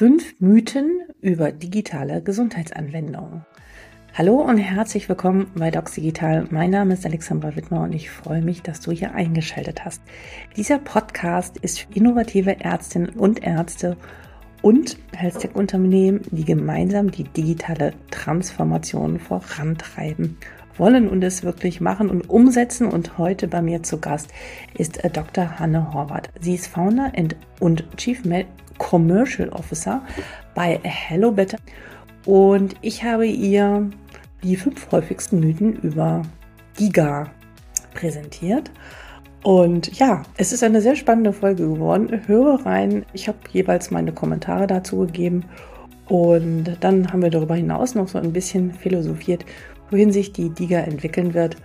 Fünf Mythen über digitale Gesundheitsanwendungen. Hallo und herzlich willkommen bei Docs Digital. Mein Name ist Alexandra Wittmer und ich freue mich, dass du hier eingeschaltet hast. Dieser Podcast ist für innovative Ärztinnen und Ärzte und Health-Tech-Unternehmen, die gemeinsam die digitale Transformation vorantreiben wollen und es wirklich machen und umsetzen. Und heute bei mir zu Gast ist äh, Dr. Hanne Horvath. Sie ist Founder und Chief Commercial Officer bei Hello Better. Und ich habe ihr die fünf häufigsten Mythen über Giga präsentiert. Und ja, es ist eine sehr spannende Folge geworden. Höre rein. Ich habe jeweils meine Kommentare dazu gegeben. Und dann haben wir darüber hinaus noch so ein bisschen philosophiert, wohin sich die Diga entwickeln wird.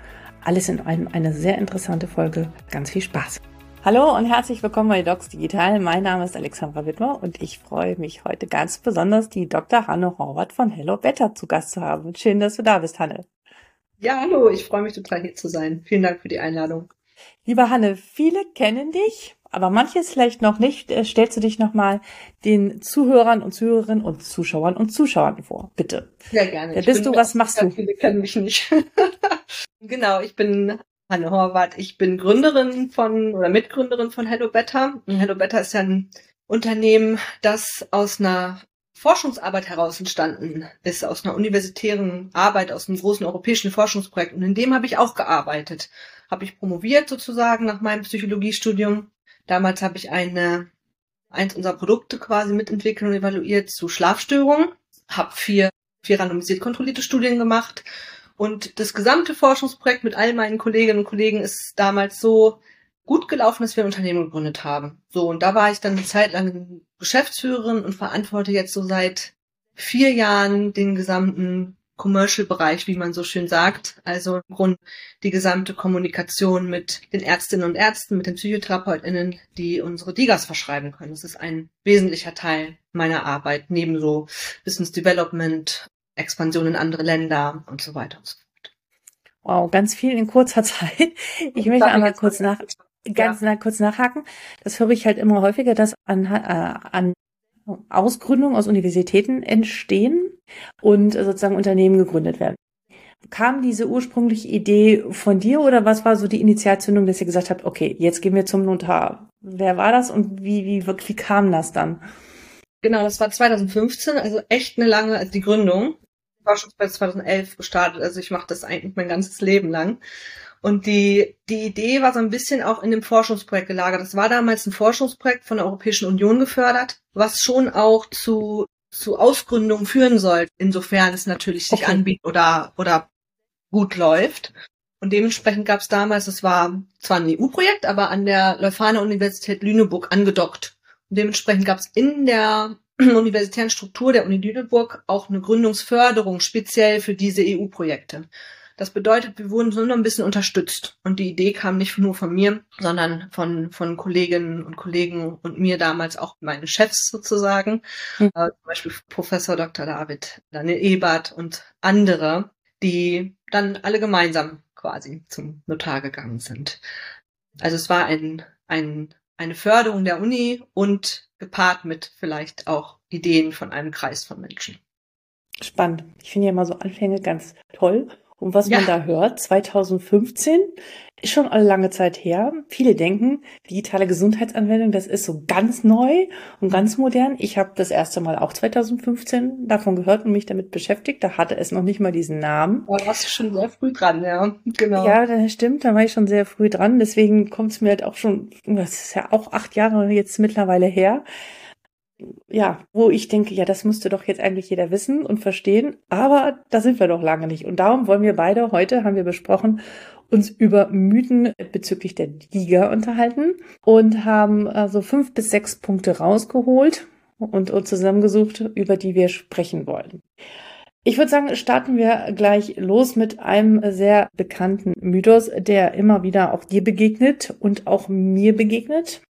Alles in allem eine sehr interessante Folge. Ganz viel Spaß. Hallo und herzlich willkommen bei Docs Digital. Mein Name ist Alexandra Wittmer und ich freue mich heute ganz besonders, die Dr. Hanne Horvath von Hello Better zu Gast zu haben. Schön, dass du da bist, Hanne. Ja, hallo, ich freue mich total hier zu sein. Vielen Dank für die Einladung. Liebe Hanne, viele kennen dich, aber manches vielleicht noch nicht. Äh, stellst du dich nochmal den Zuhörern und Zuhörerinnen und Zuschauern und Zuschauern vor, bitte. Sehr gerne. Wer bist du, was machst du? Viele kennen mich nicht. genau, ich bin Hanne Horvath. Ich bin Gründerin von oder Mitgründerin von Hello Better. Hello Better ist ja ein Unternehmen, das aus einer Forschungsarbeit heraus entstanden ist, aus einer universitären Arbeit, aus einem großen europäischen Forschungsprojekt. Und in dem habe ich auch gearbeitet. Habe ich promoviert sozusagen nach meinem Psychologiestudium. Damals habe ich eine, eins unserer Produkte quasi mitentwickelt und evaluiert zu Schlafstörungen. Habe vier, vier randomisiert kontrollierte Studien gemacht und das gesamte Forschungsprojekt mit all meinen Kolleginnen und Kollegen ist damals so gut gelaufen, dass wir ein Unternehmen gegründet haben. So, und da war ich dann eine Zeit lang Geschäftsführerin und verantworte jetzt so seit vier Jahren den gesamten Commercial-Bereich, wie man so schön sagt. Also im Grunde die gesamte Kommunikation mit den Ärztinnen und Ärzten, mit den PsychotherapeutInnen, die unsere Digas verschreiben können. Das ist ein wesentlicher Teil meiner Arbeit, neben so Business Development, Expansion in andere Länder und so weiter und so fort. Wow, ganz viel in kurzer Zeit. Ich möchte einmal kurz nach, ganz ja. kurz nachhaken. Das höre ich halt immer häufiger, dass an, äh, an Ausgründungen aus Universitäten entstehen und sozusagen Unternehmen gegründet werden. Kam diese ursprüngliche Idee von dir oder was war so die Initialzündung, dass ihr gesagt habt, okay, jetzt gehen wir zum Notar? Wer war das und wie, wie, wie kam das dann? Genau, das war 2015, also echt eine lange, also die Gründung. Forschungsprojekt 2011 gestartet, also ich mache das eigentlich mein ganzes Leben lang. Und die, die Idee war so ein bisschen auch in dem Forschungsprojekt gelagert. Das war damals ein Forschungsprojekt von der Europäischen Union gefördert, was schon auch zu, zu Ausgründungen führen soll, insofern es natürlich sich okay. anbietet oder, oder gut läuft. Und dementsprechend gab es damals, es war zwar ein EU-Projekt, aber an der Leuphana Universität Lüneburg angedockt. Und dementsprechend gab es in der universitären Struktur der Uni Lüneburg auch eine Gründungsförderung speziell für diese EU-Projekte. Das bedeutet, wir wurden so ein bisschen unterstützt. Und die Idee kam nicht nur von mir, sondern von, von Kolleginnen und Kollegen und mir damals auch meine Chefs sozusagen. Mhm. Äh, zum Beispiel Professor Dr. David, Daniel Ebert und andere, die dann alle gemeinsam quasi zum Notar gegangen sind. Also es war ein, ein, eine Förderung der Uni und gepaart mit vielleicht auch Ideen von einem Kreis von Menschen. Spannend. Ich finde ja immer so Anfänge ganz toll. Und was ja. man da hört, 2015 ist schon eine lange Zeit her. Viele denken, digitale Gesundheitsanwendung, das ist so ganz neu und ganz modern. Ich habe das erste Mal auch 2015 davon gehört und mich damit beschäftigt. Da hatte es noch nicht mal diesen Namen. Oh, da warst du schon sehr früh dran, ja. Genau. Ja, das stimmt. Da war ich schon sehr früh dran. Deswegen kommt es mir halt auch schon, das ist ja auch acht Jahre jetzt mittlerweile her ja, wo ich denke, ja, das müsste doch jetzt eigentlich jeder wissen und verstehen, aber da sind wir doch lange nicht. Und darum wollen wir beide heute, haben wir besprochen, uns über Mythen bezüglich der Liga unterhalten und haben also fünf bis sechs Punkte rausgeholt und uns zusammengesucht, über die wir sprechen wollen. Ich würde sagen, starten wir gleich los mit einem sehr bekannten Mythos, der immer wieder auch dir begegnet und auch mir begegnet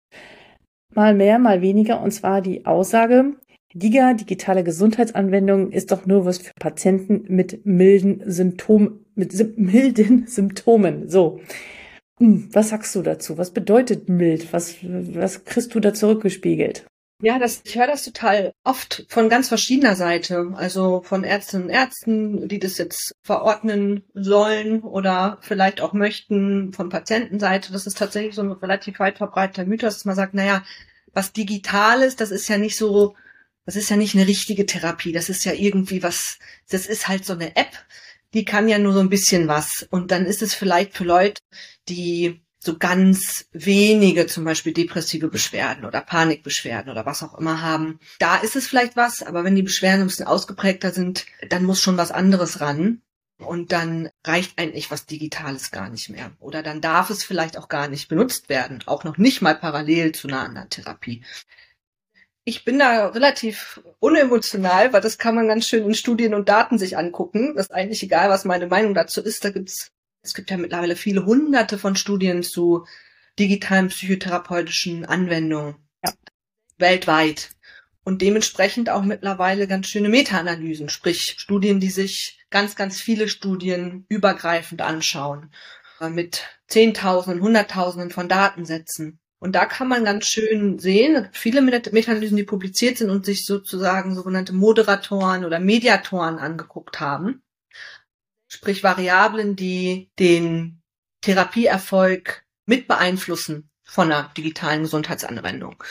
mal mehr, mal weniger, und zwar die Aussage, DIGA, digitale Gesundheitsanwendung, ist doch nur was für Patienten mit milden Symptomen, mit Sim milden Symptomen. So. Hm, was sagst du dazu? Was bedeutet mild? Was, was kriegst du da zurückgespiegelt? Ja, das, ich höre das total oft von ganz verschiedener Seite. Also von Ärztinnen und Ärzten, die das jetzt verordnen sollen oder vielleicht auch möchten, von Patientenseite. Das ist tatsächlich so ein relativ weit verbreiteter Mythos, dass man sagt, naja, was digital ist, das ist ja nicht so, das ist ja nicht eine richtige Therapie. Das ist ja irgendwie was, das ist halt so eine App, die kann ja nur so ein bisschen was. Und dann ist es vielleicht für Leute, die so ganz wenige zum Beispiel depressive Beschwerden oder Panikbeschwerden oder was auch immer haben. Da ist es vielleicht was, aber wenn die Beschwerden ein bisschen ausgeprägter sind, dann muss schon was anderes ran. Und dann reicht eigentlich was Digitales gar nicht mehr. Oder dann darf es vielleicht auch gar nicht benutzt werden. Auch noch nicht mal parallel zu einer anderen Therapie. Ich bin da relativ unemotional, weil das kann man ganz schön in Studien und Daten sich angucken. Das ist eigentlich egal, was meine Meinung dazu ist. Da gibt's es gibt ja mittlerweile viele hunderte von Studien zu digitalen psychotherapeutischen Anwendungen ja. weltweit. Und dementsprechend auch mittlerweile ganz schöne Meta-Analysen, sprich Studien, die sich ganz, ganz viele Studien übergreifend anschauen, äh, mit Zehntausenden, Hunderttausenden von Datensätzen. Und da kann man ganz schön sehen, viele Meta-Analysen, die publiziert sind und sich sozusagen sogenannte Moderatoren oder Mediatoren angeguckt haben sprich Variablen, die den Therapieerfolg mit beeinflussen von einer digitalen Gesundheitsanwendung.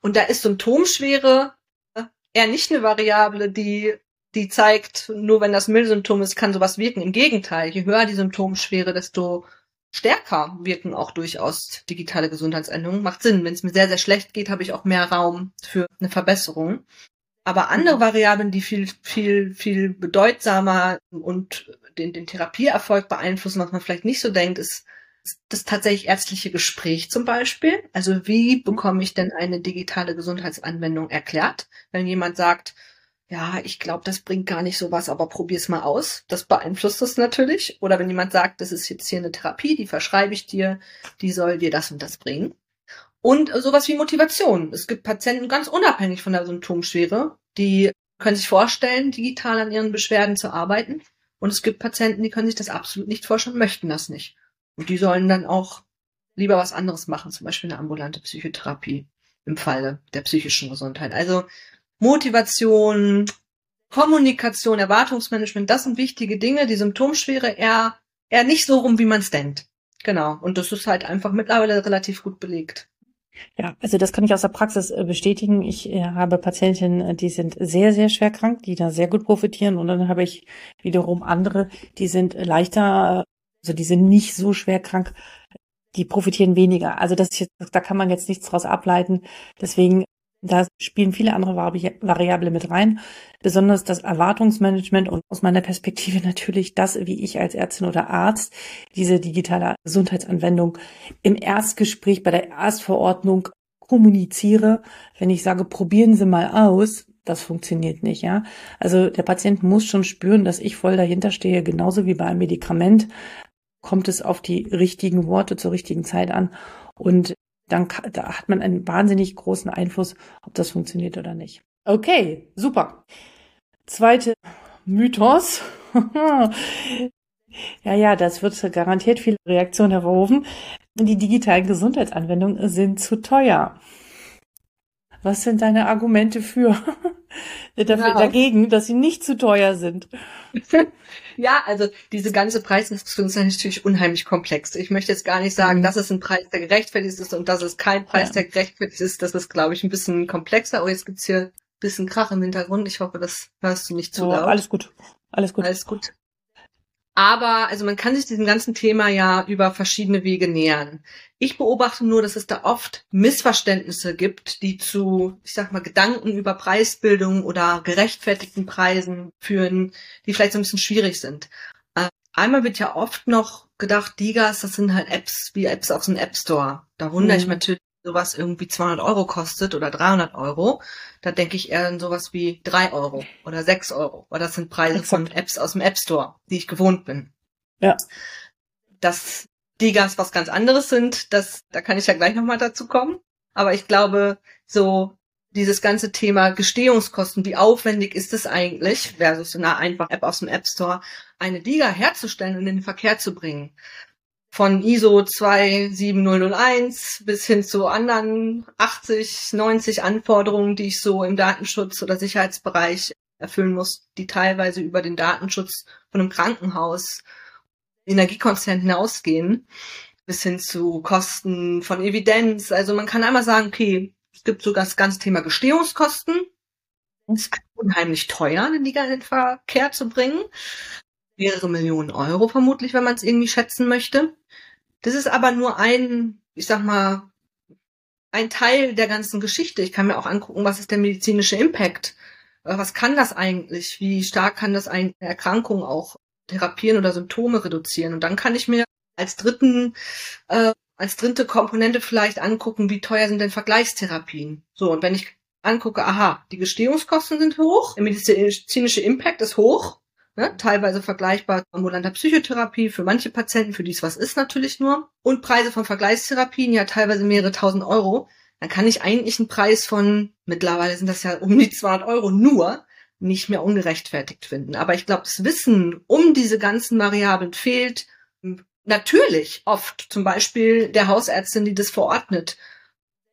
Und da ist Symptomschwere eher nicht eine Variable, die die zeigt, nur wenn das Milsymptom ist, kann sowas wirken. Im Gegenteil, je höher die Symptomschwere, desto stärker wirken auch durchaus digitale Gesundheitsänderungen. Macht Sinn. Wenn es mir sehr, sehr schlecht geht, habe ich auch mehr Raum für eine Verbesserung. Aber andere Variablen, die viel, viel, viel bedeutsamer und den, den Therapieerfolg beeinflussen, was man vielleicht nicht so denkt, ist das tatsächlich ärztliche Gespräch zum Beispiel. Also wie bekomme ich denn eine digitale Gesundheitsanwendung erklärt? Wenn jemand sagt, ja, ich glaube, das bringt gar nicht sowas, aber probier's mal aus. Das beeinflusst das natürlich. Oder wenn jemand sagt, das ist jetzt hier eine Therapie, die verschreibe ich dir, die soll dir das und das bringen. Und sowas wie Motivation. Es gibt Patienten ganz unabhängig von der Symptomschwere, die können sich vorstellen, digital an ihren Beschwerden zu arbeiten. Und es gibt Patienten, die können sich das absolut nicht vorstellen, möchten das nicht. Und die sollen dann auch lieber was anderes machen, zum Beispiel eine ambulante Psychotherapie im Falle der psychischen Gesundheit. Also Motivation, Kommunikation, Erwartungsmanagement, das sind wichtige Dinge. Die Symptomschwere eher, eher nicht so rum, wie man es denkt. Genau. Und das ist halt einfach mittlerweile relativ gut belegt. Ja, also das kann ich aus der Praxis äh, bestätigen. Ich äh, habe Patientinnen, äh, die sind sehr, sehr schwer krank, die da sehr gut profitieren. Und dann habe ich wiederum andere, die sind leichter, also die sind nicht so schwer krank, die profitieren weniger. Also das ist jetzt, da kann man jetzt nichts draus ableiten. Deswegen da spielen viele andere Variablen mit rein, besonders das Erwartungsmanagement und aus meiner Perspektive natürlich das, wie ich als Ärztin oder Arzt diese digitale Gesundheitsanwendung im Erstgespräch bei der Erstverordnung kommuniziere. Wenn ich sage, probieren Sie mal aus, das funktioniert nicht, ja. Also der Patient muss schon spüren, dass ich voll dahinter stehe, genauso wie bei einem Medikament kommt es auf die richtigen Worte zur richtigen Zeit an. Und dann da hat man einen wahnsinnig großen Einfluss, ob das funktioniert oder nicht. Okay, super. Zweite Mythos. ja, ja, das wird garantiert viele Reaktionen hervorrufen. Die digitalen Gesundheitsanwendungen sind zu teuer. Was sind deine Argumente für dafür, ja. dagegen, dass sie nicht zu teuer sind? ja, also diese ganze Preisdiskussion ist natürlich unheimlich komplex. Ich möchte jetzt gar nicht sagen, mhm. das ist ein Preis, der gerechtfertigt ist und das ist kein Preis, ja. der gerechtfertigt ist. Das ist, glaube ich, ein bisschen komplexer. Oh, jetzt gibt's hier ein bisschen Krach im Hintergrund. Ich hoffe, das hörst du nicht zu oh, laut. Alles gut. Alles gut. Alles gut. Aber also man kann sich diesem ganzen Thema ja über verschiedene Wege nähern. Ich beobachte nur, dass es da oft Missverständnisse gibt, die zu, ich sag mal, Gedanken über Preisbildung oder gerechtfertigten Preisen führen, die vielleicht so ein bisschen schwierig sind. Äh, einmal wird ja oft noch gedacht, Digas, das sind halt Apps wie Apps aus dem App Store. Da wundere mhm. ich natürlich, sowas irgendwie 200 Euro kostet oder 300 Euro, da denke ich eher an sowas wie 3 Euro oder 6 Euro. Weil das sind Preise von Apps aus dem App Store, die ich gewohnt bin. Ja. Dass Digas was ganz anderes sind, das, da kann ich ja gleich nochmal dazu kommen. Aber ich glaube, so dieses ganze Thema Gestehungskosten, wie aufwendig ist es eigentlich, versus eine einfache App aus dem App Store, eine Diga herzustellen und in den Verkehr zu bringen von ISO 27001 bis hin zu anderen 80, 90 Anforderungen, die ich so im Datenschutz oder Sicherheitsbereich erfüllen muss, die teilweise über den Datenschutz von einem Krankenhaus, Energiekonzern hinausgehen, bis hin zu Kosten von Evidenz. Also man kann einmal sagen, okay, es gibt sogar das ganze Thema Gestehungskosten. Es ist unheimlich teuer, eine Liga in den Verkehr zu bringen mehrere Millionen Euro vermutlich, wenn man es irgendwie schätzen möchte. Das ist aber nur ein, ich sag mal, ein Teil der ganzen Geschichte. Ich kann mir auch angucken, was ist der medizinische Impact? Äh, was kann das eigentlich? Wie stark kann das eine Erkrankung auch therapieren oder Symptome reduzieren? Und dann kann ich mir als dritten, äh, als dritte Komponente vielleicht angucken, wie teuer sind denn Vergleichstherapien? So, und wenn ich angucke, aha, die Gestehungskosten sind hoch, der medizinische Impact ist hoch, Ne? Teilweise vergleichbar ambulanter Psychotherapie für manche Patienten, für die es was ist natürlich nur. Und Preise von Vergleichstherapien, ja teilweise mehrere tausend Euro. Dann kann ich eigentlich einen Preis von, mittlerweile sind das ja um die 200 Euro nur, nicht mehr ungerechtfertigt finden. Aber ich glaube, das Wissen um diese ganzen Variablen fehlt natürlich oft. Zum Beispiel der Hausärztin, die das verordnet.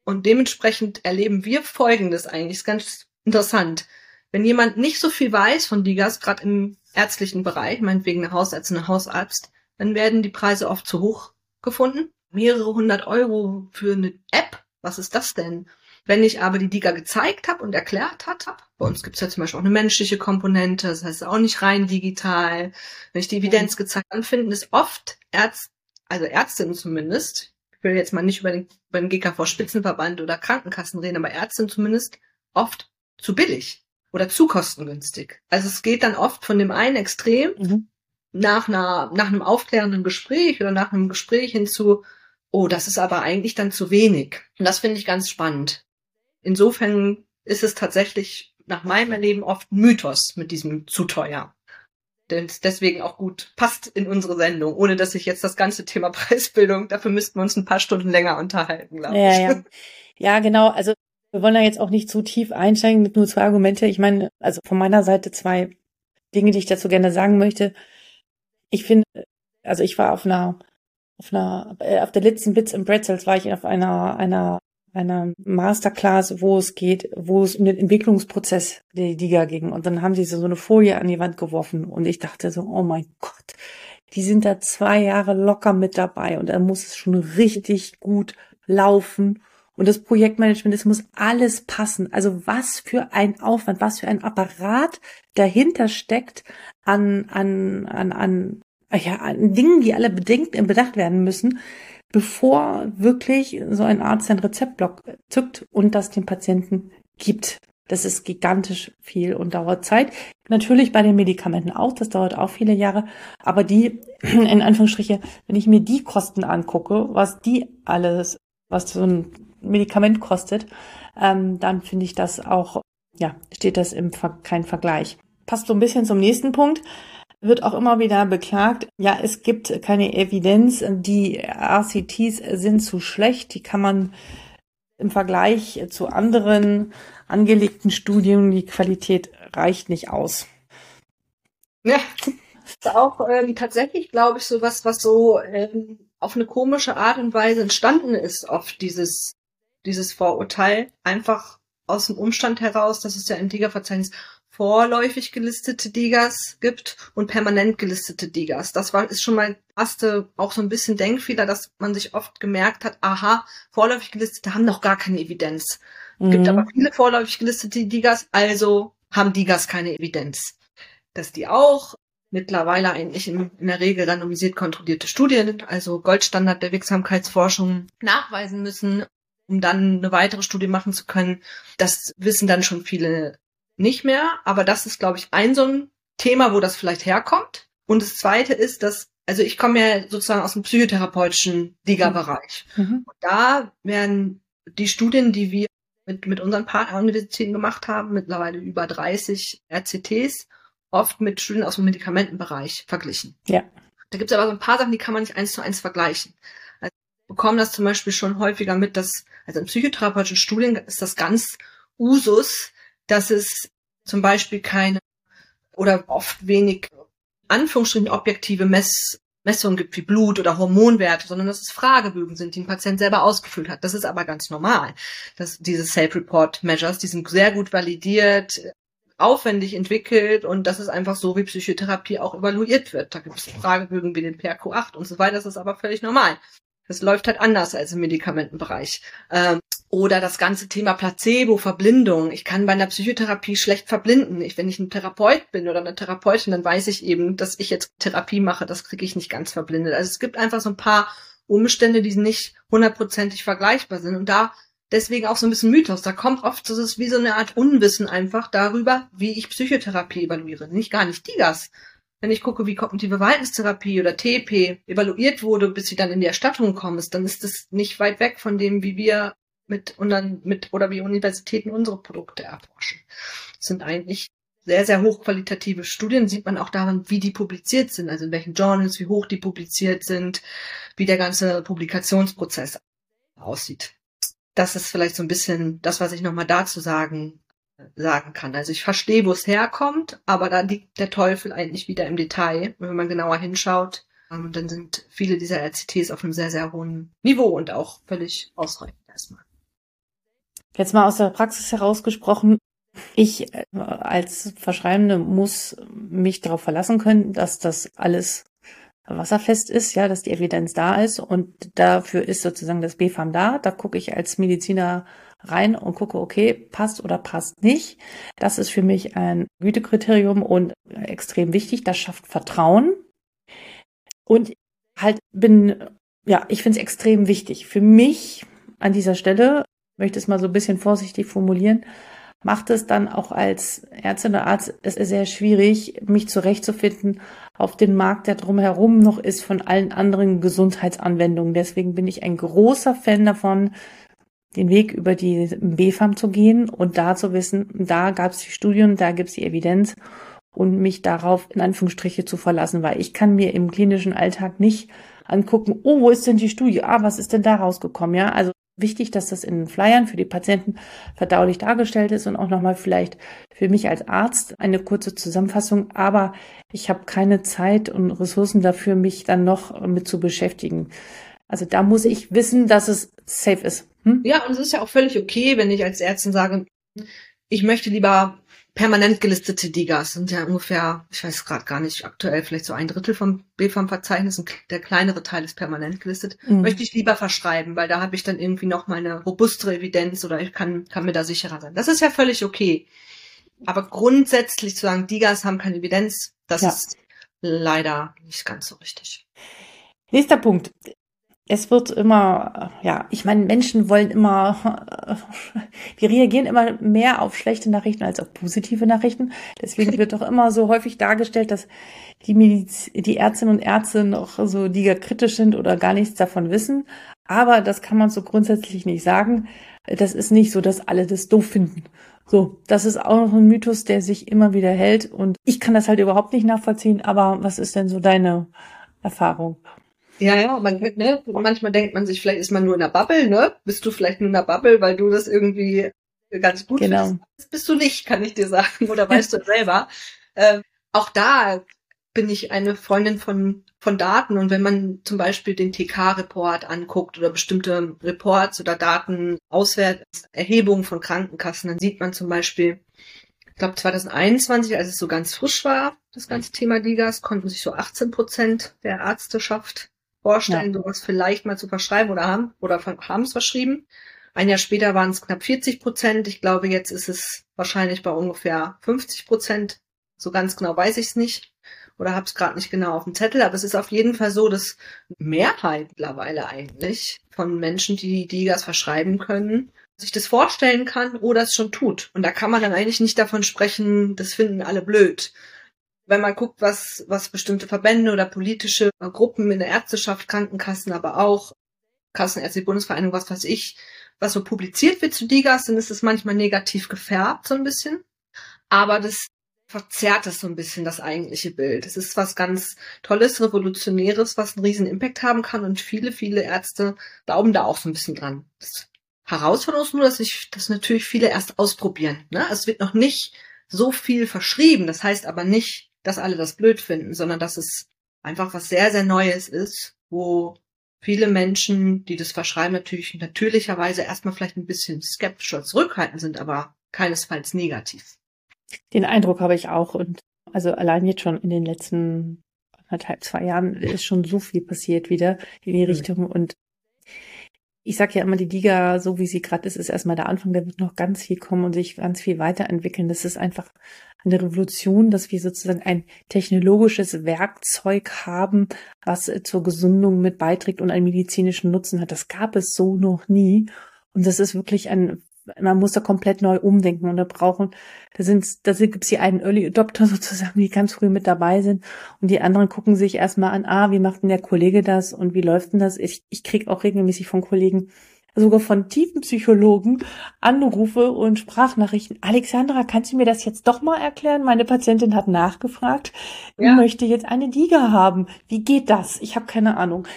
Und dementsprechend erleben wir Folgendes eigentlich. ist ganz interessant. Wenn jemand nicht so viel weiß von Digas, gerade im ärztlichen Bereich, meinetwegen eine Hausärztin, ein Hausarzt, dann werden die Preise oft zu hoch gefunden. Mehrere hundert Euro für eine App, was ist das denn? Wenn ich aber die Diga gezeigt habe und erklärt hat, bei uns gibt es ja zum Beispiel auch eine menschliche Komponente, das heißt auch nicht rein digital. Wenn ich die Evidenz gezeigt habe, finden es oft Ärzte, also Ärztinnen zumindest, ich will jetzt mal nicht über den, über den GKV Spitzenverband oder Krankenkassen reden, aber Ärztinnen zumindest oft zu billig oder zu kostengünstig. Also es geht dann oft von dem einen Extrem mhm. nach einer, nach einem aufklärenden Gespräch oder nach einem Gespräch hinzu, oh, das ist aber eigentlich dann zu wenig. Und das finde ich ganz spannend. Insofern ist es tatsächlich nach meinem Erleben oft Mythos mit diesem zu teuer. Denn es deswegen auch gut passt in unsere Sendung, ohne dass ich jetzt das ganze Thema Preisbildung, dafür müssten wir uns ein paar Stunden länger unterhalten, glaube ich. Ja, ja. ja, genau. Also wir wollen da jetzt auch nicht zu tief einsteigen mit nur zwei Argumente. Ich meine, also von meiner Seite zwei Dinge, die ich dazu gerne sagen möchte. Ich finde, also ich war auf einer, auf einer, äh, auf der letzten Bits and Pretzels war ich auf einer, einer, einer Masterclass, wo es geht, wo es um den Entwicklungsprozess der Liga ging. Und dann haben sie so eine Folie an die Wand geworfen und ich dachte so, oh mein Gott, die sind da zwei Jahre locker mit dabei und da muss es schon richtig gut laufen und das Projektmanagement, es muss alles passen. Also was für ein Aufwand, was für ein Apparat dahinter steckt an, an, an, an, ja, an Dingen, die alle bedenkt, bedacht werden müssen, bevor wirklich so ein Arzt sein Rezeptblock zückt und das dem Patienten gibt. Das ist gigantisch viel und dauert Zeit. Natürlich bei den Medikamenten auch, das dauert auch viele Jahre. Aber die, in Anführungsstriche, wenn ich mir die Kosten angucke, was die alles, was so ein Medikament kostet, ähm, dann finde ich das auch, ja, steht das im Ver kein Vergleich. Passt so ein bisschen zum nächsten Punkt. Wird auch immer wieder beklagt, ja, es gibt keine Evidenz, die RCTs sind zu schlecht, die kann man im Vergleich zu anderen angelegten Studien, die Qualität reicht nicht aus. Ja, ist auch ähm, tatsächlich, glaube ich, so was, was so ähm, auf eine komische Art und Weise entstanden ist, oft dieses dieses Vorurteil einfach aus dem Umstand heraus, dass es ja im Diga-Verzeichnis vorläufig gelistete Digas gibt und permanent gelistete Digas. Das war, ist schon mal erste, auch so ein bisschen Denkfehler, dass man sich oft gemerkt hat, aha, vorläufig gelistete haben noch gar keine Evidenz. Es mhm. gibt aber viele vorläufig gelistete Digas, also haben Digas keine Evidenz. Dass die auch mittlerweile eigentlich in, in der Regel randomisiert kontrollierte Studien, also Goldstandard der Wirksamkeitsforschung, nachweisen müssen um dann eine weitere Studie machen zu können. Das wissen dann schon viele nicht mehr. Aber das ist, glaube ich, ein so ein Thema, wo das vielleicht herkommt. Und das zweite ist, dass, also ich komme ja sozusagen aus dem psychotherapeutischen Liga-Bereich. Mhm. Und da werden die Studien, die wir mit, mit unseren Partneruniversitäten gemacht haben, mittlerweile über 30 RCTs, oft mit Studien aus dem Medikamentenbereich verglichen. Ja. Da gibt es aber so ein paar Sachen, die kann man nicht eins zu eins vergleichen bekomme das zum Beispiel schon häufiger mit, dass, also in psychotherapeutischen Studien ist das ganz Usus, dass es zum Beispiel keine oder oft wenig Anführungsstrichen objektive Mess, Messungen gibt wie Blut oder Hormonwerte, sondern dass es Fragebögen sind, die ein Patient selber ausgefüllt hat. Das ist aber ganz normal. Dass diese Self-Report-Measures, die sind sehr gut validiert, aufwendig entwickelt und das ist einfach so, wie Psychotherapie auch evaluiert wird. Da gibt es Fragebögen wie den PRQ8 und so weiter. Das ist aber völlig normal. Das läuft halt anders als im Medikamentenbereich. Ähm, oder das ganze Thema Placebo, Verblindung. Ich kann bei einer Psychotherapie schlecht verblinden. Ich, wenn ich ein Therapeut bin oder eine Therapeutin, dann weiß ich eben, dass ich jetzt Therapie mache. Das kriege ich nicht ganz verblindet. Also es gibt einfach so ein paar Umstände, die nicht hundertprozentig vergleichbar sind. Und da deswegen auch so ein bisschen Mythos. Da kommt oft, das ist wie so eine Art Unwissen einfach darüber, wie ich Psychotherapie evaluiere. Nicht gar nicht DIGAS. Wenn ich gucke, wie kognitive Verhaltenstherapie oder TP evaluiert wurde, bis sie dann in die Erstattung kommt, dann ist das nicht weit weg von dem, wie wir mit, mit oder wie Universitäten unsere Produkte erforschen. Das sind eigentlich sehr, sehr hochqualitative Studien, sieht man auch daran, wie die publiziert sind, also in welchen Journals, wie hoch die publiziert sind, wie der ganze Publikationsprozess aussieht. Das ist vielleicht so ein bisschen das, was ich nochmal dazu sagen, sagen kann. Also ich verstehe, wo es herkommt, aber da liegt der Teufel eigentlich wieder im Detail. Wenn man genauer hinschaut, ähm, dann sind viele dieser RCTs auf einem sehr, sehr hohen Niveau und auch völlig ausreichend erstmal. Jetzt mal aus der Praxis herausgesprochen, ich äh, als Verschreibende muss mich darauf verlassen können, dass das alles wasserfest ist, ja, dass die Evidenz da ist und dafür ist sozusagen das BFAM da. Da gucke ich als Mediziner rein und gucke, okay, passt oder passt nicht. Das ist für mich ein Gütekriterium und extrem wichtig. Das schafft Vertrauen. Und halt bin, ja, ich finde es extrem wichtig. Für mich an dieser Stelle möchte es mal so ein bisschen vorsichtig formulieren, macht es dann auch als Ärztin oder Arzt es sehr schwierig, mich zurechtzufinden auf den Markt, der drumherum noch ist von allen anderen Gesundheitsanwendungen. Deswegen bin ich ein großer Fan davon, den Weg über die BFAM zu gehen und da zu wissen, da gab es die Studien, da gibt es die Evidenz und mich darauf in Anführungsstriche zu verlassen, weil ich kann mir im klinischen Alltag nicht angucken, oh, wo ist denn die Studie? Ah, was ist denn da rausgekommen? Ja, also wichtig, dass das in Flyern für die Patienten verdaulich dargestellt ist und auch nochmal vielleicht für mich als Arzt eine kurze Zusammenfassung. Aber ich habe keine Zeit und Ressourcen dafür, mich dann noch mit zu beschäftigen. Also da muss ich wissen, dass es safe ist. Hm? Ja, und es ist ja auch völlig okay, wenn ich als Ärztin sage, ich möchte lieber permanent gelistete Digas sind ja ungefähr, ich weiß gerade gar nicht, aktuell vielleicht so ein Drittel vom BFAM-Verzeichnis und der kleinere Teil ist permanent gelistet, mhm. möchte ich lieber verschreiben, weil da habe ich dann irgendwie noch mal eine robustere Evidenz oder ich kann, kann mir da sicherer sein. Das ist ja völlig okay. Aber grundsätzlich zu sagen, Digas haben keine Evidenz, das ja. ist leider nicht ganz so richtig. Nächster Punkt es wird immer, ja, ich meine, Menschen wollen immer, wir reagieren immer mehr auf schlechte Nachrichten als auf positive Nachrichten. Deswegen wird doch immer so häufig dargestellt, dass die, Mediz die Ärztinnen und Ärzte noch so die kritisch sind oder gar nichts davon wissen. Aber das kann man so grundsätzlich nicht sagen. Das ist nicht so, dass alle das doof finden. So, das ist auch noch ein Mythos, der sich immer wieder hält. Und ich kann das halt überhaupt nicht nachvollziehen. Aber was ist denn so deine Erfahrung? Ja, ja, man, ne, manchmal denkt man sich, vielleicht ist man nur in der Bubble, ne? Bist du vielleicht nur in der Bubble, weil du das irgendwie ganz gut genau. findest. Das bist du nicht, kann ich dir sagen, oder weißt du selber. Ähm, auch da bin ich eine Freundin von, von Daten und wenn man zum Beispiel den TK-Report anguckt oder bestimmte Reports oder Daten auswertet, Erhebungen von Krankenkassen, dann sieht man zum Beispiel, ich glaube 2021, als es so ganz frisch war, das ganze Thema Ligas, konnten sich so 18 Prozent der Ärzteschaft vorstellen, ja. sowas vielleicht mal zu verschreiben oder haben oder haben es verschrieben. Ein Jahr später waren es knapp 40 Prozent. Ich glaube, jetzt ist es wahrscheinlich bei ungefähr 50 Prozent. So ganz genau weiß ich es nicht oder habe es gerade nicht genau auf dem Zettel, aber es ist auf jeden Fall so, dass Mehrheit mittlerweile eigentlich von Menschen, die Digas verschreiben können, sich das vorstellen kann oder es schon tut. Und da kann man dann eigentlich nicht davon sprechen, das finden alle blöd wenn man guckt, was, was bestimmte Verbände oder politische Gruppen in der Ärzteschaft, Krankenkassen, aber auch Kassenärztliche Bundesvereinigung, was weiß ich, was so publiziert wird zu Digas, dann ist es manchmal negativ gefärbt, so ein bisschen. Aber das verzerrt es so ein bisschen, das eigentliche Bild. Es ist was ganz Tolles, Revolutionäres, was einen riesen Impact haben kann und viele, viele Ärzte glauben da auch so ein bisschen dran. Das Herausforderung ist nur, dass sich das natürlich viele erst ausprobieren. Ne? Es wird noch nicht so viel verschrieben. Das heißt aber nicht, dass alle das blöd finden, sondern dass es einfach was sehr, sehr Neues ist, wo viele Menschen, die das verschreiben, natürlich natürlicherweise erstmal vielleicht ein bisschen skeptisch oder zurückhaltend sind, aber keinesfalls negativ. Den Eindruck habe ich auch und also allein jetzt schon in den letzten anderthalb, zwei Jahren ist schon so viel passiert wieder in die Richtung und ich sage ja immer, die Liga, so wie sie gerade ist, ist erstmal der Anfang, da wird noch ganz viel kommen und sich ganz viel weiterentwickeln. Das ist einfach eine Revolution, dass wir sozusagen ein technologisches Werkzeug haben, was zur Gesundung mit beiträgt und einen medizinischen Nutzen hat. Das gab es so noch nie. Und das ist wirklich ein man muss da komplett neu umdenken und da brauchen, da sind, da gibt es hier einen Early Adopter sozusagen, die ganz früh mit dabei sind und die anderen gucken sich erstmal an, ah, wie macht denn der Kollege das und wie läuft denn das? Ich, ich krieg auch regelmäßig von Kollegen, sogar von tiefen Psychologen, Anrufe und Sprachnachrichten. Alexandra, kannst du mir das jetzt doch mal erklären? Meine Patientin hat nachgefragt, ja. möchte jetzt eine Liga haben. Wie geht das? Ich habe keine Ahnung.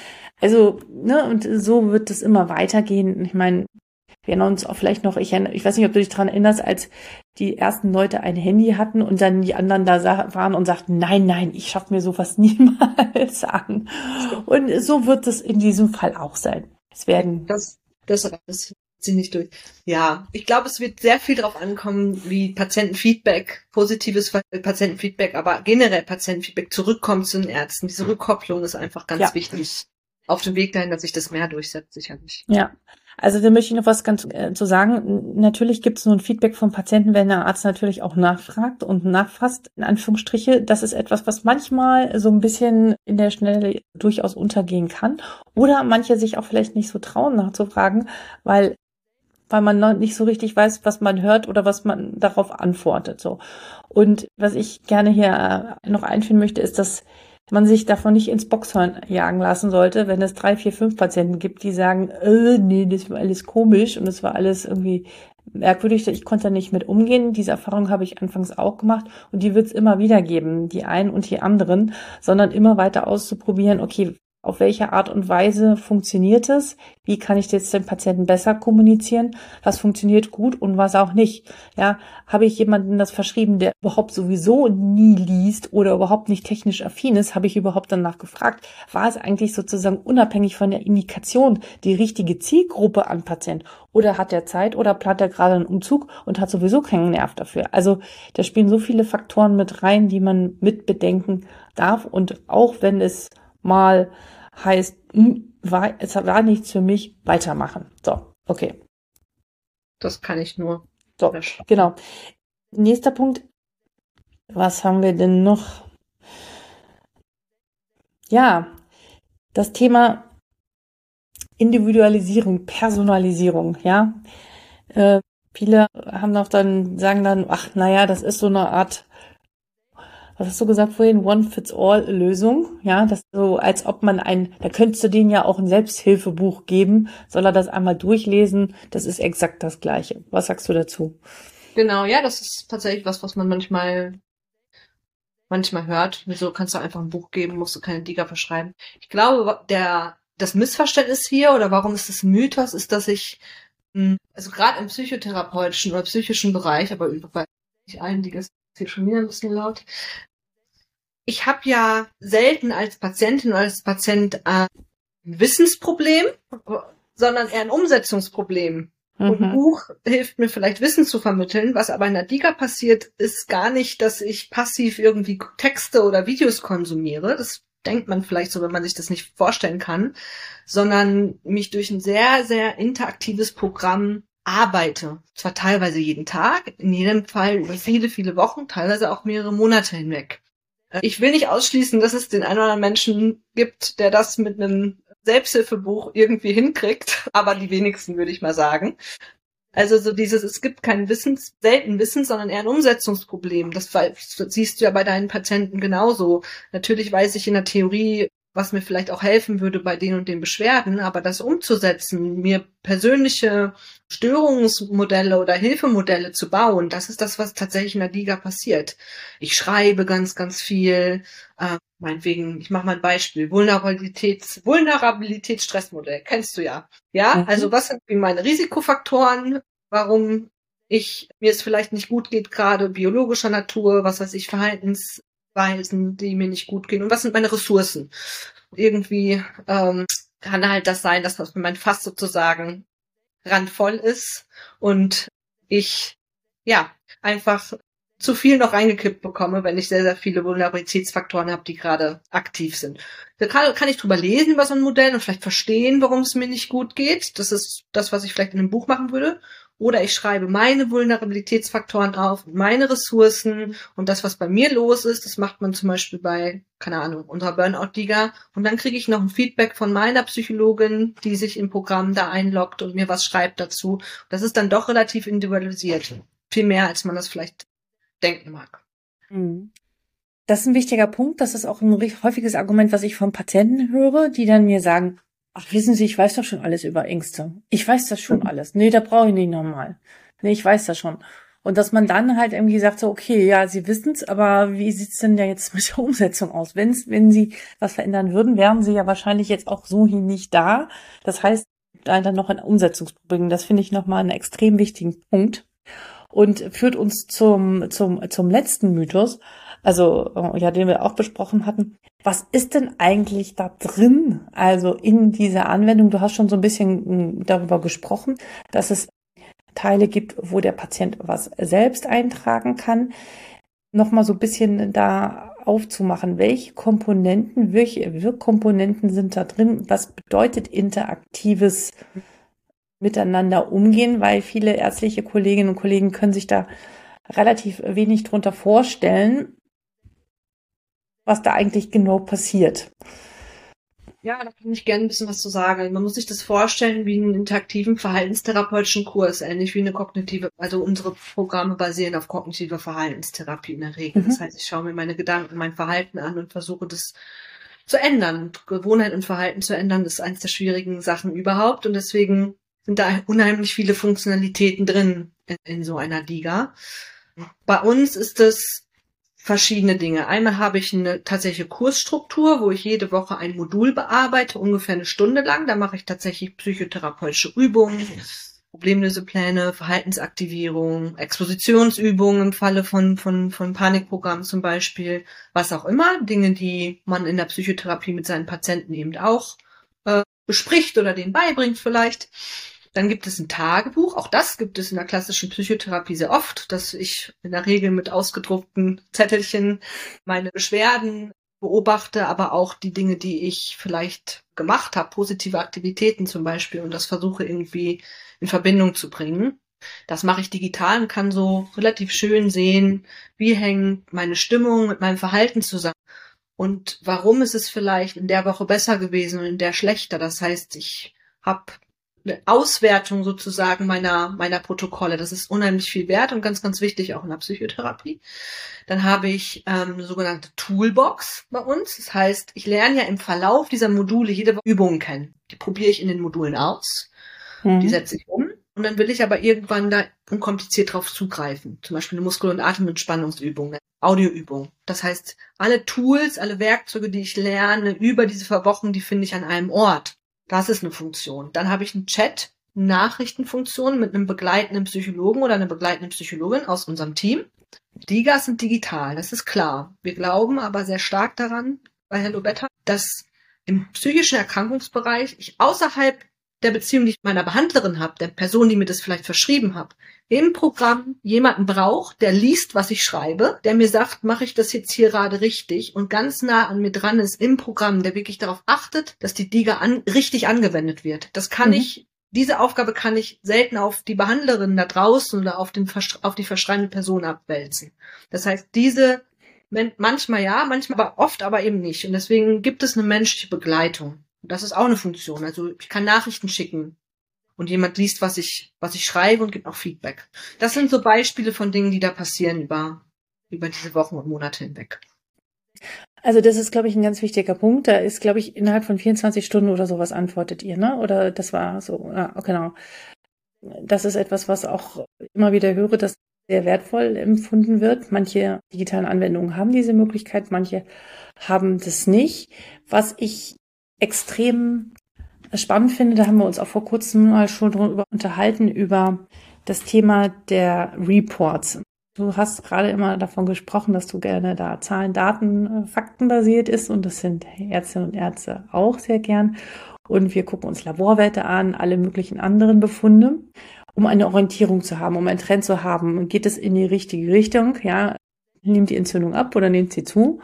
Also, ne, und so wird es immer weitergehen. Ich meine, wir erinnern uns auch vielleicht noch, ich, ich weiß nicht, ob du dich dran erinnerst, als die ersten Leute ein Handy hatten und dann die anderen da waren und sagten, nein, nein, ich schaffe mir sowas niemals an. Und so wird es in diesem Fall auch sein. Es werden. Das, das, das sie nicht durch. Ja, ich glaube, es wird sehr viel darauf ankommen, wie Patientenfeedback, positives Patientenfeedback, aber generell Patientenfeedback zurückkommt zu den Ärzten. Diese Rückkopplung ist einfach ganz ja. wichtig. Auf dem Weg dahin, dass sich das mehr durchsetzt, sicherlich. Ja, also da möchte ich noch was ganz äh, zu sagen. Natürlich gibt es nur ein Feedback vom Patienten, wenn der Arzt natürlich auch nachfragt und nachfasst, in Anführungsstriche. Das ist etwas, was manchmal so ein bisschen in der Schnelle durchaus untergehen kann. Oder manche sich auch vielleicht nicht so trauen nachzufragen, weil weil man noch nicht so richtig weiß, was man hört oder was man darauf antwortet. So. Und was ich gerne hier äh, noch einführen möchte, ist, dass man sich davon nicht ins Boxhorn jagen lassen sollte, wenn es drei, vier, fünf Patienten gibt, die sagen, äh, nee, das war alles komisch und das war alles irgendwie merkwürdig, ich konnte da nicht mit umgehen. Diese Erfahrung habe ich anfangs auch gemacht und die wird es immer wieder geben, die einen und die anderen, sondern immer weiter auszuprobieren, okay, auf welche Art und Weise funktioniert es? Wie kann ich jetzt den Patienten besser kommunizieren? Was funktioniert gut und was auch nicht? Ja, habe ich jemanden das verschrieben, der überhaupt sowieso nie liest oder überhaupt nicht technisch affin ist? Habe ich überhaupt danach gefragt? War es eigentlich sozusagen unabhängig von der Indikation die richtige Zielgruppe an Patient? Oder hat er Zeit oder plant er gerade einen Umzug und hat sowieso keinen Nerv dafür? Also, da spielen so viele Faktoren mit rein, die man mit bedenken darf. Und auch wenn es mal heißt, hm, war, es war nichts für mich, weitermachen. So, okay. Das kann ich nur. So, genau. Nächster Punkt. Was haben wir denn noch? Ja, das Thema Individualisierung, Personalisierung, ja. Äh, viele haben auch dann, sagen dann, ach, naja, das ist so eine Art was hast du gesagt vorhin, One-Fits-All-Lösung, ja, das so, als ob man ein, da könntest du denen ja auch ein Selbsthilfebuch geben, soll er das einmal durchlesen, das ist exakt das Gleiche. Was sagst du dazu? Genau, ja, das ist tatsächlich was, was man manchmal, manchmal hört. Wieso kannst du einfach ein Buch geben, musst du keine Diga verschreiben? Ich glaube, der, das Missverständnis hier, oder warum ist das Mythos, ist, dass ich, hm, also gerade im psychotherapeutischen oder psychischen Bereich, aber bei Digas ist hier schon wieder ein bisschen laut, ich habe ja selten als Patientin oder als Patient ein Wissensproblem, sondern eher ein Umsetzungsproblem. Mhm. Und ein Buch hilft mir vielleicht Wissen zu vermitteln. Was aber in der Diga passiert, ist gar nicht, dass ich passiv irgendwie Texte oder Videos konsumiere. Das denkt man vielleicht so, wenn man sich das nicht vorstellen kann, sondern mich durch ein sehr, sehr interaktives Programm arbeite. Zwar teilweise jeden Tag, in jedem Fall über viele, viele Wochen, teilweise auch mehrere Monate hinweg. Ich will nicht ausschließen, dass es den einen oder anderen Menschen gibt, der das mit einem Selbsthilfebuch irgendwie hinkriegt, aber die wenigsten würde ich mal sagen. Also so dieses, es gibt kein Wissens, selten Wissen, sondern eher ein Umsetzungsproblem. Das, das siehst du ja bei deinen Patienten genauso. Natürlich weiß ich in der Theorie, was mir vielleicht auch helfen würde bei den und den Beschwerden, aber das umzusetzen, mir persönliche Störungsmodelle oder Hilfemodelle zu bauen, das ist das, was tatsächlich in der Liga passiert. Ich schreibe ganz, ganz viel, äh, meinetwegen, ich mache mal ein Beispiel, Vulnerabilitäts, Vulnerabilitätsstressmodell, kennst du ja. Ja, mhm. also was sind meine Risikofaktoren, warum ich, mir es vielleicht nicht gut geht, gerade biologischer Natur, was weiß ich, Verhaltens, Weisen, die mir nicht gut gehen und was sind meine Ressourcen. Irgendwie ähm, kann halt das sein, dass das mein Fass sozusagen randvoll ist und ich ja einfach zu viel noch reingekippt bekomme, wenn ich sehr, sehr viele Vulnerabilitätsfaktoren habe, die gerade aktiv sind. Da kann, kann ich drüber lesen über so ein Modell und vielleicht verstehen, warum es mir nicht gut geht. Das ist das, was ich vielleicht in einem Buch machen würde. Oder ich schreibe meine Vulnerabilitätsfaktoren auf, meine Ressourcen und das, was bei mir los ist, das macht man zum Beispiel bei, keine Ahnung, unserer Burnout-Liga. Und dann kriege ich noch ein Feedback von meiner Psychologin, die sich im Programm da einloggt und mir was schreibt dazu. Das ist dann doch relativ individualisiert. Viel mehr, als man das vielleicht denken mag. Mhm. Das ist ein wichtiger Punkt. Das ist auch ein häufiges Argument, was ich von Patienten höre, die dann mir sagen, Ach, wissen Sie, ich weiß doch schon alles über Ängste. Ich weiß das schon alles. Nee, da brauche ich nicht nochmal. Nee, ich weiß das schon. Und dass man dann halt irgendwie sagt, so, okay, ja, Sie wissen's, aber wie sieht's denn da jetzt mit der Umsetzung aus? Wenn's, wenn Sie was verändern würden, wären Sie ja wahrscheinlich jetzt auch so hier nicht da. Das heißt, da dann noch ein Umsetzungsproblem. Das finde ich nochmal einen extrem wichtigen Punkt. Und führt uns zum, zum, zum letzten Mythos, also äh, ja, den wir auch besprochen hatten. Was ist denn eigentlich da drin? Also in dieser Anwendung, du hast schon so ein bisschen hm, darüber gesprochen, dass es Teile gibt, wo der Patient was selbst eintragen kann. Nochmal so ein bisschen da aufzumachen, welche Komponenten, welche Wirkkomponenten sind da drin? Was bedeutet interaktives Miteinander umgehen? Weil viele ärztliche Kolleginnen und Kollegen können sich da relativ wenig drunter vorstellen was da eigentlich genau passiert. Ja, da kann ich gerne ein bisschen was zu sagen. Man muss sich das vorstellen wie einen interaktiven verhaltenstherapeutischen Kurs, ähnlich wie eine kognitive, also unsere Programme basieren auf kognitiver Verhaltenstherapie in der Regel. Mhm. Das heißt, ich schaue mir meine Gedanken, mein Verhalten an und versuche das zu ändern. Gewohnheit und Verhalten zu ändern, ist eines der schwierigen Sachen überhaupt und deswegen sind da unheimlich viele Funktionalitäten drin in, in so einer Liga. Bei uns ist es verschiedene Dinge. Einmal habe ich eine tatsächliche Kursstruktur, wo ich jede Woche ein Modul bearbeite, ungefähr eine Stunde lang. Da mache ich tatsächlich psychotherapeutische Übungen, Problemlösepläne, Verhaltensaktivierung, Expositionsübungen im Falle von, von, von Panikprogrammen zum Beispiel, was auch immer. Dinge, die man in der Psychotherapie mit seinen Patienten eben auch äh, bespricht oder denen beibringt vielleicht. Dann gibt es ein Tagebuch. Auch das gibt es in der klassischen Psychotherapie sehr oft, dass ich in der Regel mit ausgedruckten Zettelchen meine Beschwerden beobachte, aber auch die Dinge, die ich vielleicht gemacht habe, positive Aktivitäten zum Beispiel, und das versuche irgendwie in Verbindung zu bringen. Das mache ich digital und kann so relativ schön sehen, wie hängt meine Stimmung mit meinem Verhalten zusammen. Und warum ist es vielleicht in der Woche besser gewesen und in der schlechter? Das heißt, ich habe Auswertung sozusagen meiner, meiner Protokolle. Das ist unheimlich viel wert und ganz, ganz wichtig auch in der Psychotherapie. Dann habe ich ähm, eine sogenannte Toolbox bei uns. Das heißt, ich lerne ja im Verlauf dieser Module jede Übung kennen. Die probiere ich in den Modulen aus. Mhm. Die setze ich um. Und dann will ich aber irgendwann da unkompliziert drauf zugreifen. Zum Beispiel eine Muskel- und Atementspannungsübung, eine Audioübung. Das heißt, alle Tools, alle Werkzeuge, die ich lerne über diese Wochen, die finde ich an einem Ort. Das ist eine Funktion. Dann habe ich einen Chat, Nachrichtenfunktion mit einem begleitenden Psychologen oder einer begleitenden Psychologin aus unserem Team. Digas sind digital, das ist klar. Wir glauben aber sehr stark daran bei Hello Better, dass im psychischen Erkrankungsbereich ich außerhalb der Beziehung, die ich mit meiner Behandlerin habe, der Person, die mir das vielleicht verschrieben habe, im Programm jemanden braucht, der liest, was ich schreibe, der mir sagt, mache ich das jetzt hier gerade richtig und ganz nah an mir dran ist im Programm, der wirklich darauf achtet, dass die DIGA an, richtig angewendet wird. Das kann mhm. ich diese Aufgabe kann ich selten auf die Behandlerin da draußen oder auf, den, auf die verschreibende Person abwälzen. Das heißt, diese manchmal ja, manchmal aber oft aber eben nicht. Und deswegen gibt es eine menschliche Begleitung. Das ist auch eine Funktion. Also ich kann Nachrichten schicken und jemand liest, was ich, was ich schreibe und gibt auch Feedback. Das sind so Beispiele von Dingen, die da passieren über, über diese Wochen und Monate hinweg. Also das ist, glaube ich, ein ganz wichtiger Punkt. Da ist, glaube ich, innerhalb von 24 Stunden oder sowas antwortet ihr, ne? Oder das war so, ja, genau. Das ist etwas, was auch immer wieder höre, dass sehr wertvoll empfunden wird. Manche digitalen Anwendungen haben diese Möglichkeit, manche haben das nicht. Was ich extrem spannend finde, da haben wir uns auch vor kurzem mal schon drüber unterhalten, über das Thema der Reports. Du hast gerade immer davon gesprochen, dass du gerne da Zahlen, Daten, äh, Fakten basiert ist und das sind Ärztinnen und Ärzte auch sehr gern. Und wir gucken uns Laborwerte an, alle möglichen anderen Befunde, um eine Orientierung zu haben, um einen Trend zu haben. Geht es in die richtige Richtung? Ja, nimmt die Entzündung ab oder nimmt sie zu?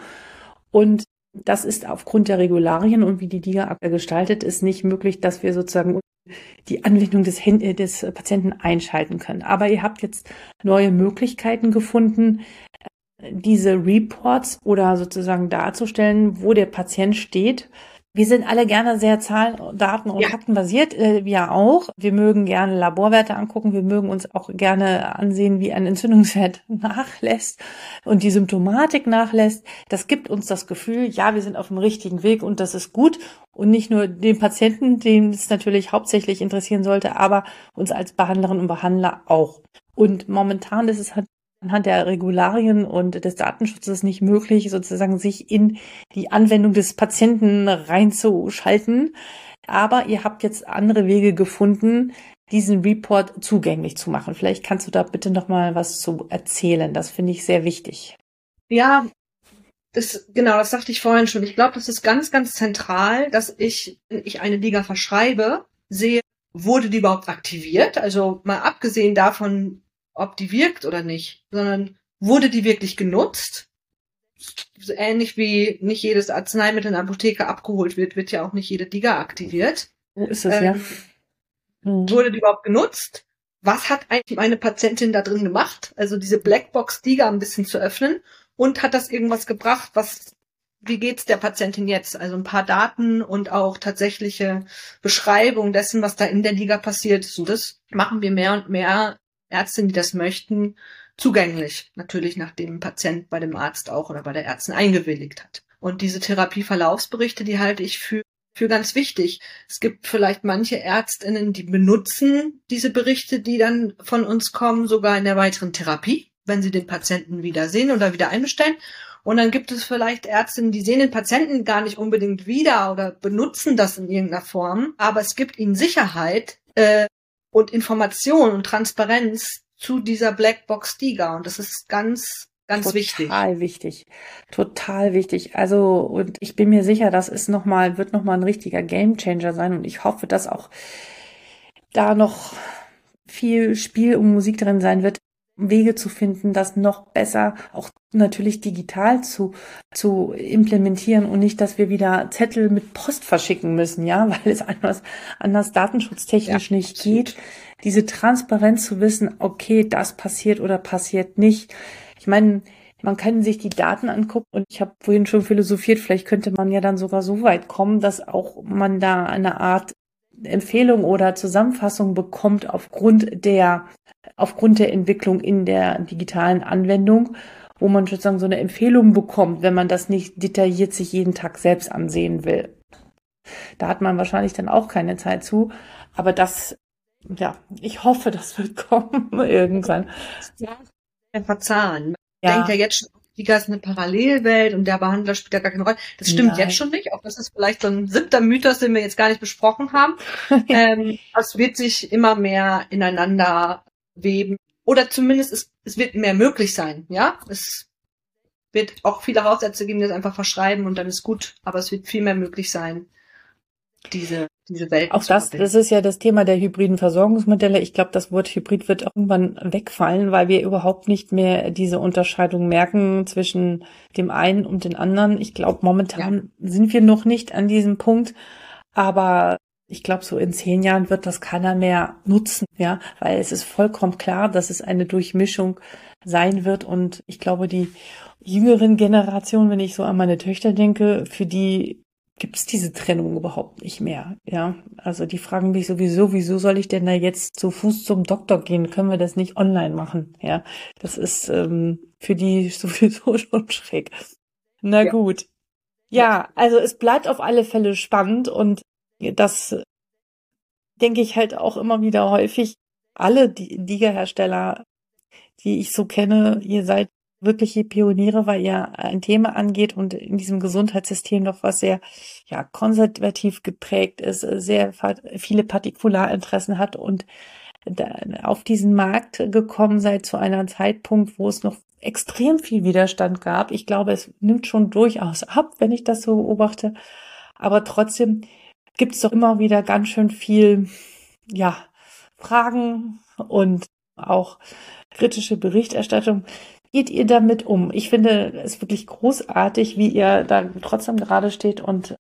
Und das ist aufgrund der Regularien und wie die Liga gestaltet ist, nicht möglich, dass wir sozusagen die Anwendung des, äh, des Patienten einschalten können. Aber ihr habt jetzt neue Möglichkeiten gefunden, diese Reports oder sozusagen darzustellen, wo der Patient steht wir sind alle gerne sehr Zahlen, Daten und ja. Fakten basiert, äh, wir auch. Wir mögen gerne Laborwerte angucken, wir mögen uns auch gerne ansehen, wie ein Entzündungswert nachlässt und die Symptomatik nachlässt. Das gibt uns das Gefühl, ja, wir sind auf dem richtigen Weg und das ist gut. Und nicht nur den Patienten, den es natürlich hauptsächlich interessieren sollte, aber uns als Behandlerinnen und Behandler auch. Und momentan ist es halt anhand der Regularien und des Datenschutzes nicht möglich, sozusagen sich in die Anwendung des Patienten reinzuschalten. Aber ihr habt jetzt andere Wege gefunden, diesen Report zugänglich zu machen. Vielleicht kannst du da bitte noch mal was zu erzählen. Das finde ich sehr wichtig. Ja, das, genau, das sagte ich vorhin schon. Ich glaube, das ist ganz, ganz zentral, dass ich, wenn ich eine Liga verschreibe, sehe, wurde die überhaupt aktiviert? Also mal abgesehen davon, ob die wirkt oder nicht, sondern wurde die wirklich genutzt? So ähnlich wie nicht jedes Arzneimittel in der Apotheke abgeholt wird, wird ja auch nicht jede Diga aktiviert. Wo ist es, ähm, ja? Hm. Wurde die überhaupt genutzt? Was hat eigentlich meine Patientin da drin gemacht? Also diese Blackbox Diga ein bisschen zu öffnen und hat das irgendwas gebracht? Was, wie geht's der Patientin jetzt? Also ein paar Daten und auch tatsächliche Beschreibung dessen, was da in der Liga passiert ist. Und das machen wir mehr und mehr Ärztinnen, die das möchten, zugänglich. Natürlich, nachdem ein Patient bei dem Arzt auch oder bei der Ärztin eingewilligt hat. Und diese Therapieverlaufsberichte, die halte ich für, für ganz wichtig. Es gibt vielleicht manche Ärztinnen, die benutzen diese Berichte, die dann von uns kommen, sogar in der weiteren Therapie, wenn sie den Patienten wieder sehen oder wieder einbestellen. Und dann gibt es vielleicht Ärztinnen, die sehen den Patienten gar nicht unbedingt wieder oder benutzen das in irgendeiner Form, aber es gibt ihnen Sicherheit, äh, und Information und Transparenz zu dieser Blackbox Diga. Und das ist ganz, ganz Total wichtig. Total wichtig. Total wichtig. Also, und ich bin mir sicher, das ist nochmal, wird nochmal ein richtiger Gamechanger sein. Und ich hoffe, dass auch da noch viel Spiel und Musik drin sein wird, Wege zu finden, das noch besser auch natürlich digital zu, zu implementieren und nicht, dass wir wieder Zettel mit Post verschicken müssen, ja, weil es anders, anders datenschutztechnisch ja, nicht absolut. geht. Diese Transparenz zu wissen, okay, das passiert oder passiert nicht. Ich meine, man kann sich die Daten angucken und ich habe vorhin schon philosophiert, vielleicht könnte man ja dann sogar so weit kommen, dass auch man da eine Art Empfehlung oder Zusammenfassung bekommt aufgrund der aufgrund der Entwicklung in der digitalen Anwendung, wo man sozusagen so eine Empfehlung bekommt, wenn man das nicht detailliert sich jeden Tag selbst ansehen will. Da hat man wahrscheinlich dann auch keine Zeit zu, aber das, ja, ich hoffe, das wird kommen irgendwann. Ja, verzahnen. Man ja. denkt ja jetzt schon, Liga ist eine Parallelwelt und der Behandler spielt da gar keine Rolle. Das stimmt Nein. jetzt schon nicht. Auch das ist vielleicht so ein siebter Mythos, den wir jetzt gar nicht besprochen haben. ähm, es wird sich immer mehr ineinander weben. Oder zumindest es, es wird mehr möglich sein, ja. Es wird auch viele Hausärzte geben, die das einfach verschreiben und dann ist gut, aber es wird viel mehr möglich sein, diese, diese Welt. Auch das, das ist ja das Thema der hybriden Versorgungsmodelle. Ich glaube, das Wort Hybrid wird irgendwann wegfallen, weil wir überhaupt nicht mehr diese Unterscheidung merken zwischen dem einen und den anderen. Ich glaube, momentan ja. sind wir noch nicht an diesem Punkt, aber ich glaube, so in zehn Jahren wird das keiner mehr nutzen, ja, weil es ist vollkommen klar, dass es eine Durchmischung sein wird. Und ich glaube, die jüngeren Generationen, wenn ich so an meine Töchter denke, für die gibt es diese Trennung überhaupt nicht mehr. Ja, also die fragen mich sowieso, wieso soll ich denn da jetzt zu Fuß zum Doktor gehen? Können wir das nicht online machen? Ja, das ist ähm, für die sowieso schon schräg. Na ja. gut. Ja, also es bleibt auf alle Fälle spannend und das denke ich halt auch immer wieder häufig. Alle Liga-Hersteller, die ich so kenne, ihr seid wirkliche Pioniere, weil ihr ein Thema angeht und in diesem Gesundheitssystem doch was sehr ja konservativ geprägt ist, sehr viele Partikularinteressen hat und auf diesen Markt gekommen seid zu einer Zeitpunkt, wo es noch extrem viel Widerstand gab. Ich glaube, es nimmt schon durchaus ab, wenn ich das so beobachte. Aber trotzdem gibt es doch immer wieder ganz schön viel, ja, Fragen und auch kritische Berichterstattung. Geht ihr damit um? Ich finde es wirklich großartig, wie ihr da trotzdem gerade steht und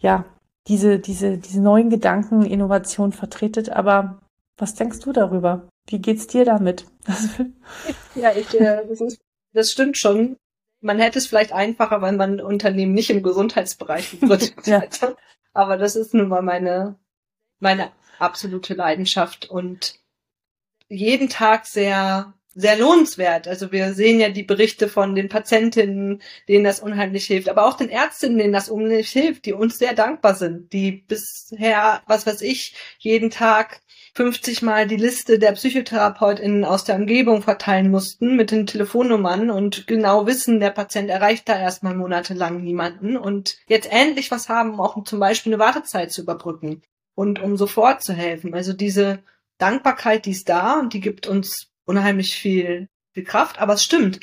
ja, diese, diese, diese neuen Gedanken, Innovation vertretet. Aber was denkst du darüber? Wie geht's dir damit? ja, ich, äh, das, ist, das stimmt schon. Man hätte es vielleicht einfacher, wenn man Unternehmen nicht im Gesundheitsbereich gegründet ja. hätte. Aber das ist nun mal meine, meine absolute Leidenschaft und jeden Tag sehr sehr lohnenswert. Also wir sehen ja die Berichte von den Patientinnen, denen das unheimlich hilft, aber auch den Ärztinnen, denen das unheimlich hilft, die uns sehr dankbar sind, die bisher, was weiß ich, jeden Tag 50 Mal die Liste der PsychotherapeutInnen aus der Umgebung verteilen mussten mit den Telefonnummern und genau wissen, der Patient erreicht da erstmal monatelang niemanden und jetzt endlich was haben, um auch zum Beispiel eine Wartezeit zu überbrücken und um sofort zu helfen. Also diese Dankbarkeit, die ist da und die gibt uns unheimlich viel, viel Kraft. Aber es stimmt.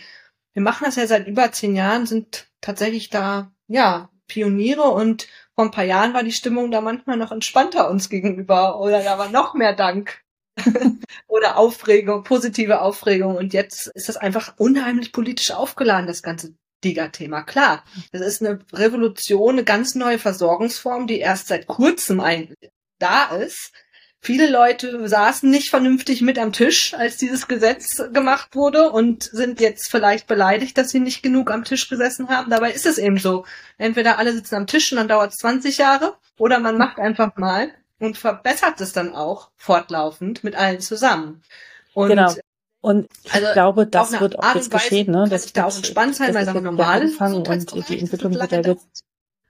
Wir machen das ja seit über zehn Jahren, sind tatsächlich da, ja, Pioniere und vor ein paar Jahren war die Stimmung da manchmal noch entspannter uns gegenüber oder da war noch mehr Dank oder Aufregung, positive Aufregung und jetzt ist das einfach unheimlich politisch aufgeladen, das ganze Diga-Thema. Klar, das ist eine Revolution, eine ganz neue Versorgungsform, die erst seit kurzem eigentlich da ist Viele Leute saßen nicht vernünftig mit am Tisch, als dieses Gesetz gemacht wurde und sind jetzt vielleicht beleidigt, dass sie nicht genug am Tisch gesessen haben. Dabei ist es eben so. Entweder alle sitzen am Tisch und dann dauert es 20 Jahre oder man macht einfach mal und verbessert es dann auch fortlaufend mit allen zusammen. Und genau. Und ich also glaube, das wird auch jetzt geschehen, ne? Das, das da auch entspannt sein, weil es normal ist. Und die Entwicklung wird ja jetzt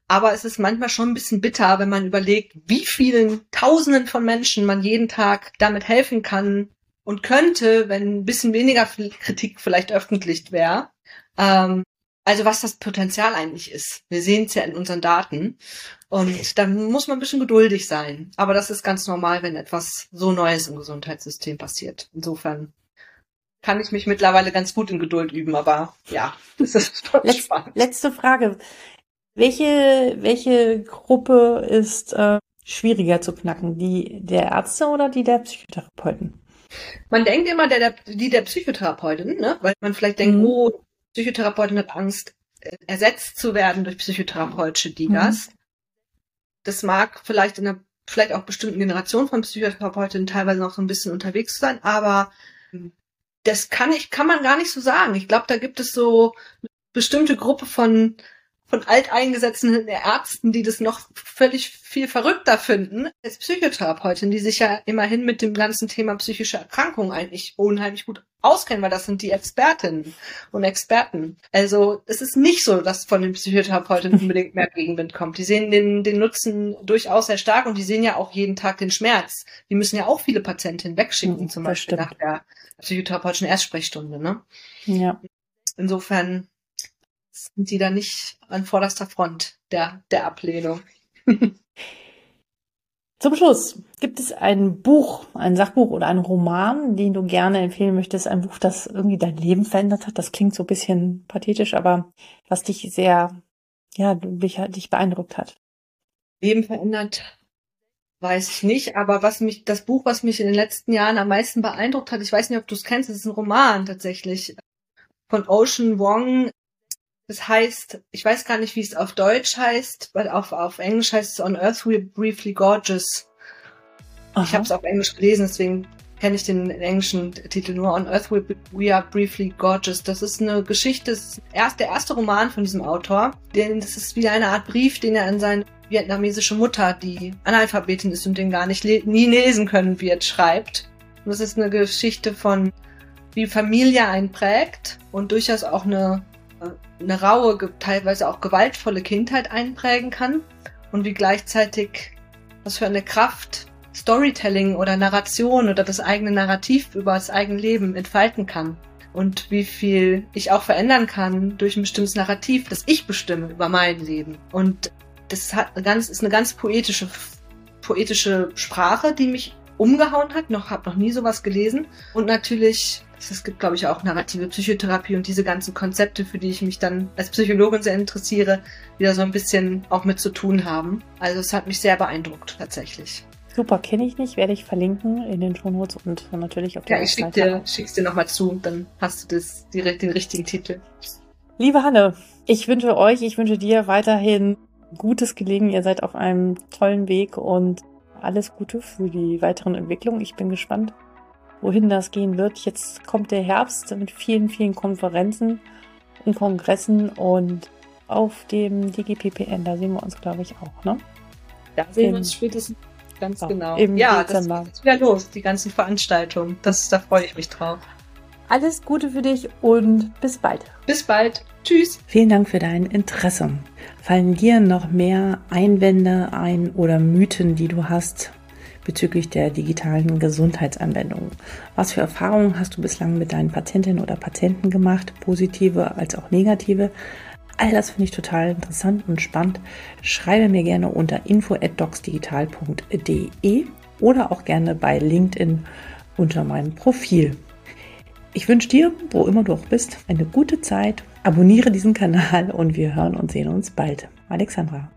aber es ist manchmal schon ein bisschen bitter, wenn man überlegt, wie vielen Tausenden von Menschen man jeden Tag damit helfen kann und könnte, wenn ein bisschen weniger Kritik vielleicht öffentlich wäre. Ähm, also was das Potenzial eigentlich ist. Wir sehen es ja in unseren Daten. Und da muss man ein bisschen geduldig sein. Aber das ist ganz normal, wenn etwas so Neues im Gesundheitssystem passiert. Insofern kann ich mich mittlerweile ganz gut in Geduld üben, aber ja, das ist schon Letz, spannend. Letzte Frage. Welche, welche Gruppe ist äh, schwieriger zu knacken? Die der Ärzte oder die der Psychotherapeuten? Man denkt immer, der, der, die der Psychotherapeutin, ne? weil man vielleicht denkt, mhm. oh, Psychotherapeutin hat Angst, äh, ersetzt zu werden durch psychotherapeutische Digas. Mhm. Das mag vielleicht in einer vielleicht auch bestimmten Generation von Psychotherapeutinnen teilweise noch so ein bisschen unterwegs sein, aber das kann ich, kann man gar nicht so sagen. Ich glaube, da gibt es so eine bestimmte Gruppe von von alteingesetzten Ärzten, die das noch völlig viel verrückter finden, als Psychotherapeutin, die sich ja immerhin mit dem ganzen Thema psychische Erkrankungen eigentlich unheimlich gut auskennen, weil das sind die Expertinnen und Experten. Also es ist nicht so, dass von den Psychotherapeutinnen unbedingt mehr Gegenwind kommt. Die sehen den, den Nutzen durchaus sehr stark und die sehen ja auch jeden Tag den Schmerz. Die müssen ja auch viele Patientinnen wegschicken, mhm, zum Beispiel stimmt. nach der psychotherapeutischen Erstsprechstunde. Ne? Ja. Insofern sind die da nicht an vorderster Front der, der Ablehnung. Zum Schluss, gibt es ein Buch, ein Sachbuch oder einen Roman, den du gerne empfehlen möchtest? Ein Buch, das irgendwie dein Leben verändert hat? Das klingt so ein bisschen pathetisch, aber was dich sehr, ja, dich, dich beeindruckt hat. Leben verändert, weiß ich nicht, aber was mich, das Buch, was mich in den letzten Jahren am meisten beeindruckt hat, ich weiß nicht, ob du es kennst, es ist ein Roman tatsächlich von Ocean Wong, das heißt, ich weiß gar nicht, wie es auf Deutsch heißt, weil auf, auf Englisch heißt es On Earth We're Briefly Gorgeous. Aha. Ich habe es auf Englisch gelesen, deswegen kenne ich den englischen Titel nur On Earth We, We Are Briefly Gorgeous. Das ist eine Geschichte, das ist erst, der erste Roman von diesem Autor. Den, das ist wie eine Art Brief, den er an seine vietnamesische Mutter, die Analphabetin ist und den gar nicht le nie lesen können wird, schreibt. Und das ist eine Geschichte von, wie Familie einprägt und durchaus auch eine eine raue, teilweise auch gewaltvolle Kindheit einprägen kann und wie gleichzeitig was für eine Kraft Storytelling oder Narration oder das eigene Narrativ über das eigene Leben entfalten kann und wie viel ich auch verändern kann durch ein bestimmtes Narrativ, das ich bestimme über mein Leben. Und das hat eine ganz, ist eine ganz poetische, poetische Sprache, die mich umgehauen hat. Noch habe noch nie sowas gelesen. Und natürlich, es gibt, glaube ich, auch narrative Psychotherapie und diese ganzen Konzepte, für die ich mich dann als Psychologin sehr interessiere, die da so ein bisschen auch mit zu tun haben. Also es hat mich sehr beeindruckt, tatsächlich. Super, kenne ich nicht, werde ich verlinken in den Shownotes und natürlich auf der Ja, ich schick dir, schick's dir nochmal zu, dann hast du das, die, den richtigen Titel. Liebe Hanne, ich wünsche euch, ich wünsche dir weiterhin gutes Gelingen. Ihr seid auf einem tollen Weg und alles Gute für die weiteren Entwicklungen. Ich bin gespannt, wohin das gehen wird. Jetzt kommt der Herbst mit vielen, vielen Konferenzen und Kongressen und auf dem DGPPN, da sehen wir uns, glaube ich, auch, ne? Da sehen wir uns spätestens ganz auch, genau. Im ja, Dezember. das ist wieder los, die ganzen Veranstaltungen. Das, da freue ich mich drauf. Alles Gute für dich und bis bald. Bis bald. Tschüss. Vielen Dank für dein Interesse. Fallen dir noch mehr Einwände ein oder Mythen, die du hast bezüglich der digitalen Gesundheitsanwendung? Was für Erfahrungen hast du bislang mit deinen Patientinnen oder Patienten gemacht, positive als auch negative? All das finde ich total interessant und spannend. Schreibe mir gerne unter info@docsdigital.de oder auch gerne bei LinkedIn unter meinem Profil. Ich wünsche dir, wo immer du auch bist, eine gute Zeit. Abonniere diesen Kanal und wir hören und sehen uns bald. Alexandra.